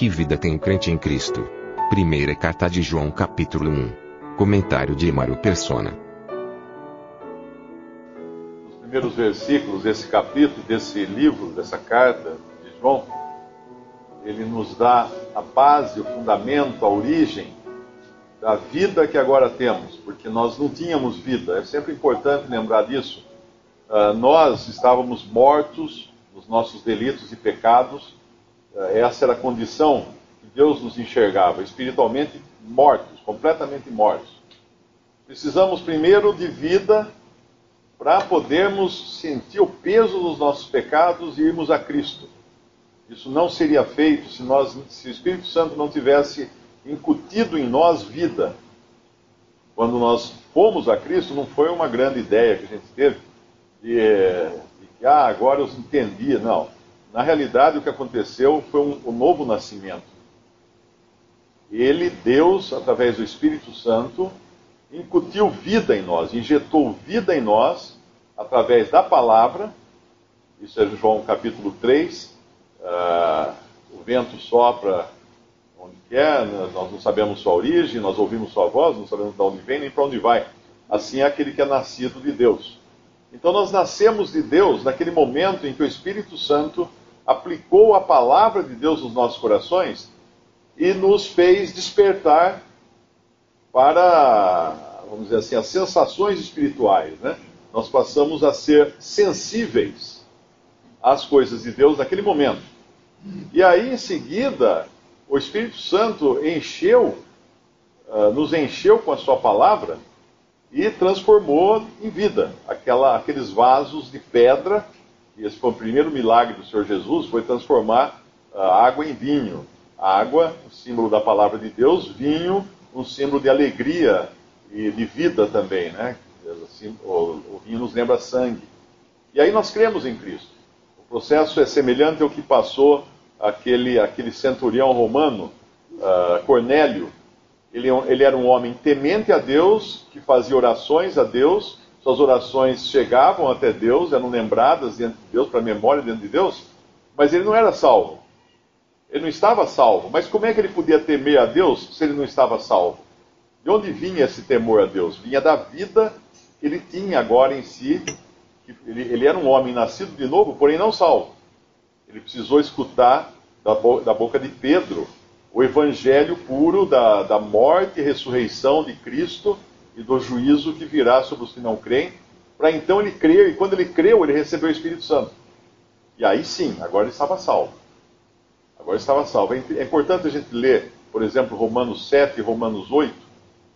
Que vida tem o crente em Cristo? Primeira carta de João, capítulo 1. Comentário de Mário Persona. Os primeiros versículos desse capítulo, desse livro, dessa carta de João, ele nos dá a base, o fundamento, a origem da vida que agora temos, porque nós não tínhamos vida. É sempre importante lembrar disso. Uh, nós estávamos mortos nos nossos delitos e pecados. Uh, essa era a condição que Deus nos enxergava, espiritualmente mortos, completamente mortos. Precisamos primeiro de vida para podermos sentir o peso dos nossos pecados e irmos a Cristo. Isso não seria feito se, nós, se o Espírito Santo não tivesse incutido em nós vida. Quando nós fomos a Cristo, não foi uma grande ideia que a gente teve de, de que, ah, agora eu entendi. Não. Na realidade, o que aconteceu foi um, um novo nascimento. Ele, Deus, através do Espírito Santo, incutiu vida em nós, injetou vida em nós, através da palavra. Isso é João capítulo 3. Uh, ah, o vento sopra onde quer, nós não sabemos sua origem, nós ouvimos sua voz, não sabemos de onde vem nem para onde vai. Assim é aquele que é nascido de Deus. Então nós nascemos de Deus naquele momento em que o Espírito Santo aplicou a palavra de Deus nos nossos corações e nos fez despertar para, vamos dizer assim, as sensações espirituais. Né? Nós passamos a ser sensíveis às coisas de Deus naquele momento. E aí, em seguida, o Espírito Santo encheu, uh, nos encheu com a sua palavra e transformou em vida aquela, aqueles vasos de pedra. E esse foi o primeiro milagre do Senhor Jesus, foi transformar uh, água em vinho. água, o símbolo da palavra de Deus, vinho, um símbolo de alegria e de vida também, né? O, vinho nos lembra sangue. E aí nós cremos em Cristo. O processo é semelhante ao que passou aquele, aquele centurião romano, uh, Cornélio, ele, ele era um homem temente a Deus, que fazia orações a Deus, suas orações chegavam até Deus, eram lembradas diante de Deus, para a memória diante de Deus, mas ele não era salvo. Ele não estava salvo. Mas como é que ele podia temer a Deus se ele não estava salvo? De onde vinha esse temor a Deus? Vinha da vida que ele tinha agora em si. Ele, ele era um homem nascido de novo, porém não salvo. Ele precisou escutar da, bo da boca de Pedro o evangelho puro da, da morte e ressurreição de Cristo e do juízo que virá sobre os que não creem, para então ele crer, e quando ele creu, ele recebeu o Espírito Santo. E aí sim, agora ele estava salvo. Agora ele estava salvo. É, é importante a gente ler, por exemplo, Romanos 7 e Romanos 8, uh,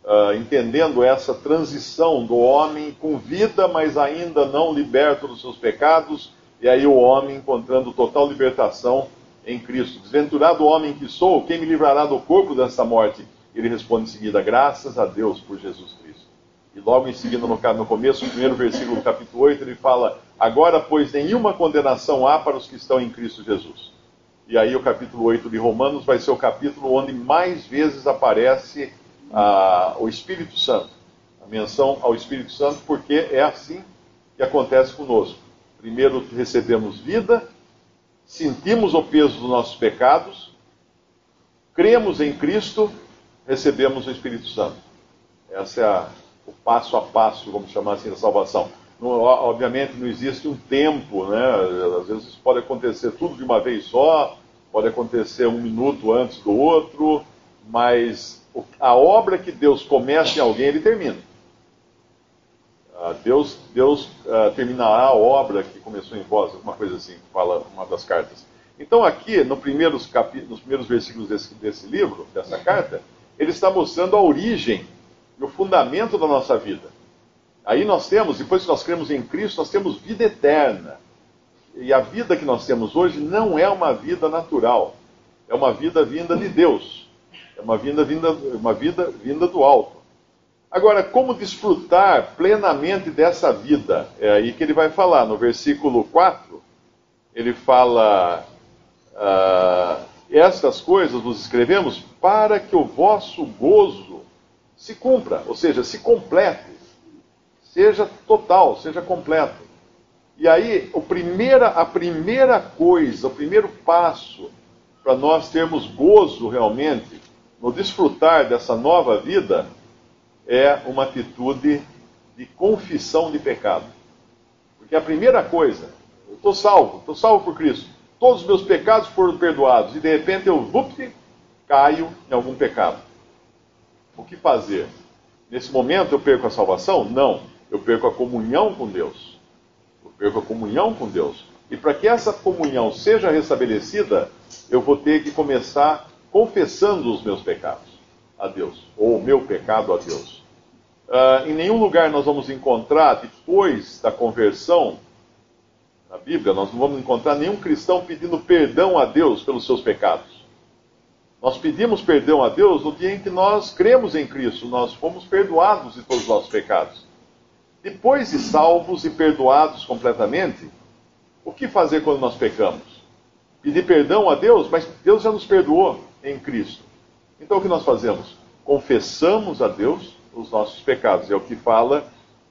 ah, entendendo essa transição do homem com vida, mas ainda não liberto dos seus pecados, e aí o homem encontrando total libertação em Cristo. Desventurado homem que sou, quem me livrará do corpo desta morte? Ele responde em seguida, graças a Deus por Jesus Cristo. E logo em seguida, no, no começo, no primeiro versículo do capítulo 8, ele fala, agora, pois, nenhuma condenação há para os que estão em Cristo Jesus. E aí o capítulo 8 de Romanos vai ser o capítulo onde mais vezes aparece ah, o Espírito Santo. A menção ao Espírito Santo, porque é assim que acontece conosco. Primeiro recebemos vida, sentimos o peso dos nossos pecados, cremos em Cristo, recebemos o Espírito Santo. Esse é a, o passo a passo, vamos chamar assim, da salvação. Não, obviamente não existe um tempo, né? Às vezes pode acontecer tudo de uma vez só, pode acontecer um minuto antes do outro, mas a obra que Deus começa em alguém, ele termina. Ah, Deus, Deus uh, terminará a obra que começou em vós, alguma coisa assim, fala uma das cartas. Então, aqui, no primeiros capi... nos primeiros versículos desse, desse livro, dessa carta, ele está mostrando a origem e o fundamento da nossa vida. Aí nós temos, depois que nós cremos em Cristo, nós temos vida eterna. e a vida que nós temos hoje não é uma vida natural, é uma vida vinda de Deus, é uma vida vinda, uma vida vinda do alto. Agora, como desfrutar plenamente dessa vida? É aí que ele vai falar, no versículo 4, ele fala: ah, Estas coisas nos escrevemos para que o vosso gozo se cumpra, ou seja, se complete, seja total, seja completo. E aí, o primeira, a primeira coisa, o primeiro passo para nós termos gozo realmente no desfrutar dessa nova vida é uma atitude de confissão de pecado. Porque a primeira coisa, eu estou salvo, estou salvo por Cristo. Todos os meus pecados foram perdoados e de repente eu vupt, caio em algum pecado. O que fazer? Nesse momento eu perco a salvação? Não. Eu perco a comunhão com Deus perco a comunhão com Deus. E para que essa comunhão seja restabelecida, eu vou ter que começar confessando os meus pecados a Deus, ou o meu pecado a Deus. Uh, em nenhum lugar nós vamos encontrar, depois da conversão, na Bíblia, nós não vamos encontrar nenhum cristão pedindo perdão a Deus pelos seus pecados. Nós pedimos perdão a Deus no dia em que nós cremos em Cristo, nós fomos perdoados de todos os nossos pecados. Depois de salvos e perdoados completamente, o que fazer quando nós pecamos? Pedir perdão a Deus, mas Deus já nos perdoou em Cristo. Então o que nós fazemos? Confessamos a Deus os nossos pecados. É o que fala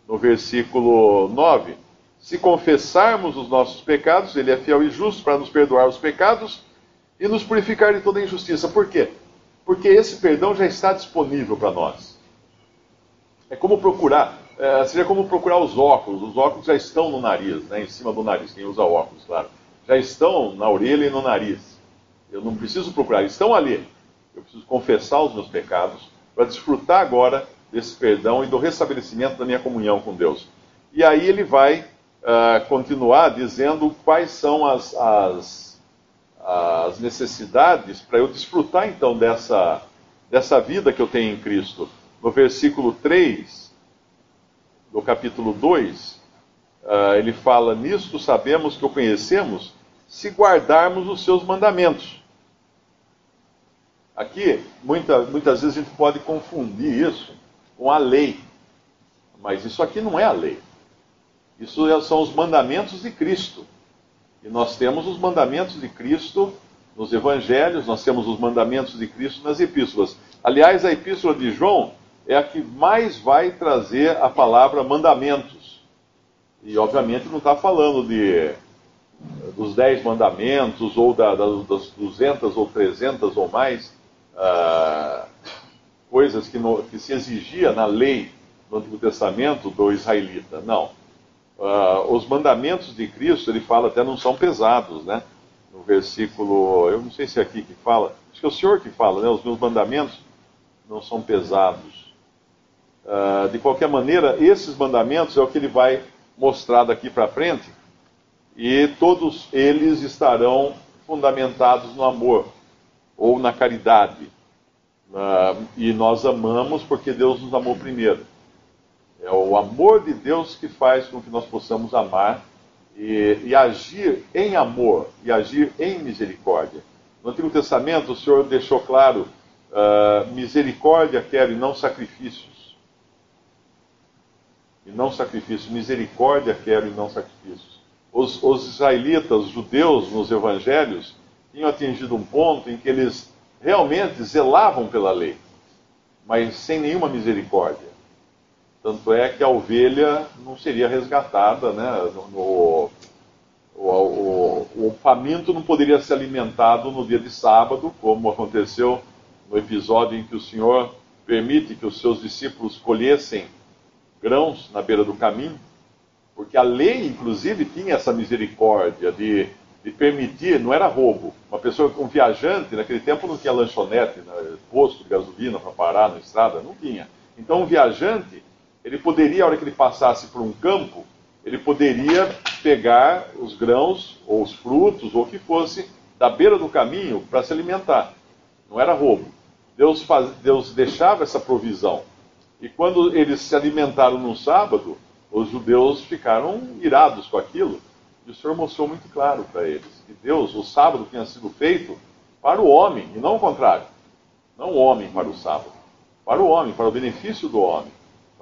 no versículo 9. Se confessarmos os nossos pecados, Ele é fiel e justo para nos perdoar os pecados e nos purificar de toda injustiça. Por quê? Porque esse perdão já está disponível para nós. É como procurar é, seria como procurar os óculos. Os óculos já estão no nariz, né, em cima do nariz, quem usa óculos, claro. Já estão na orelha e no nariz. Eu não preciso procurar, estão ali. Eu preciso confessar os meus pecados para desfrutar agora desse perdão e do restabelecimento da minha comunhão com Deus. E aí ele vai uh, continuar dizendo quais são as, as, as necessidades para eu desfrutar então dessa, dessa vida que eu tenho em Cristo. No versículo 3, no capítulo 2, uh, ah, ele fala: Nisto sabemos que o conhecemos se guardarmos os seus mandamentos. Aqui, muita, muitas vezes a gente pode confundir isso com a lei, mas isso aqui não é a lei. Isso é, são os mandamentos de Cristo. E nós temos os mandamentos de Cristo nos evangelhos, nós temos os mandamentos de Cristo nas epístolas. Aliás, a epístola de João é a que mais vai trazer a palavra mandamentos. E, obviamente, não está falando de, dos dez mandamentos, ou da, das duzentas ou trezentas ou mais ah, coisas que, no, que, se exigia na lei do Antigo Testamento do israelita. Não. Os mandamentos de Cristo, ele fala até não são pesados, né? No versículo, eu não sei se é aqui que fala, acho que é o Senhor que fala, né? Os meus mandamentos não são pesados. Uh, de qualquer maneira, esses mandamentos é o que ele vai mostrar daqui para frente, e todos eles estarão fundamentados no amor ou na caridade. Uh, e nós amamos porque Deus nos amou primeiro. É o amor de Deus que faz com que nós possamos amar e, e agir em amor e agir em misericórdia. No Antigo Testamento, o Senhor deixou claro: uh, misericórdia quero e não sacrifício e não sacrifícios. Misericórdia quero e não sacrifícios. Os, os israelitas, os judeus nos evangelhos, tinham atingido um ponto em que eles realmente zelavam pela lei, mas sem nenhuma misericórdia. Tanto é que a ovelha não seria resgatada, né? No, o, o, o, faminto não poderia ser alimentado no dia de sábado, como aconteceu no episódio em que o Senhor permite que os seus discípulos colhessem grãos na beira do caminho, porque a lei, inclusive, tinha essa misericórdia de, de permitir, não era roubo. Uma pessoa, um viajante, naquele tempo não tinha lanchonete, né, posto de gasolina para parar na estrada, não tinha. Então, um viajante, ele poderia, a hora que ele passasse por um campo, ele poderia pegar os grãos, ou os frutos, ou o que fosse, da beira do caminho para se alimentar. Não era roubo. Deus, faz, Deus deixava essa provisão. E quando eles se alimentaram no sábado, os judeus ficaram irados com aquilo. E o Senhor mostrou muito claro para eles que Deus, o sábado tinha sido feito para o homem, e não o contrário. Não o homem para o sábado. Para o homem, para o benefício do homem,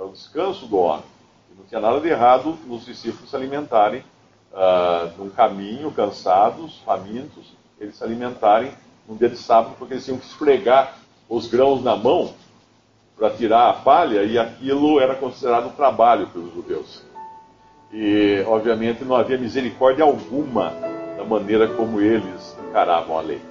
para o descanso do homem. E não tinha nada de errado nos discípulos se alimentarem uh, num caminho, cansados, famintos, eles se alimentarem no dia de sábado, porque eles tinham que esfregar os grãos na mão para tirar a palha, e aquilo era considerado um trabalho pelos judeus. E, obviamente, não havia misericórdia alguma da maneira como eles encaravam a lei.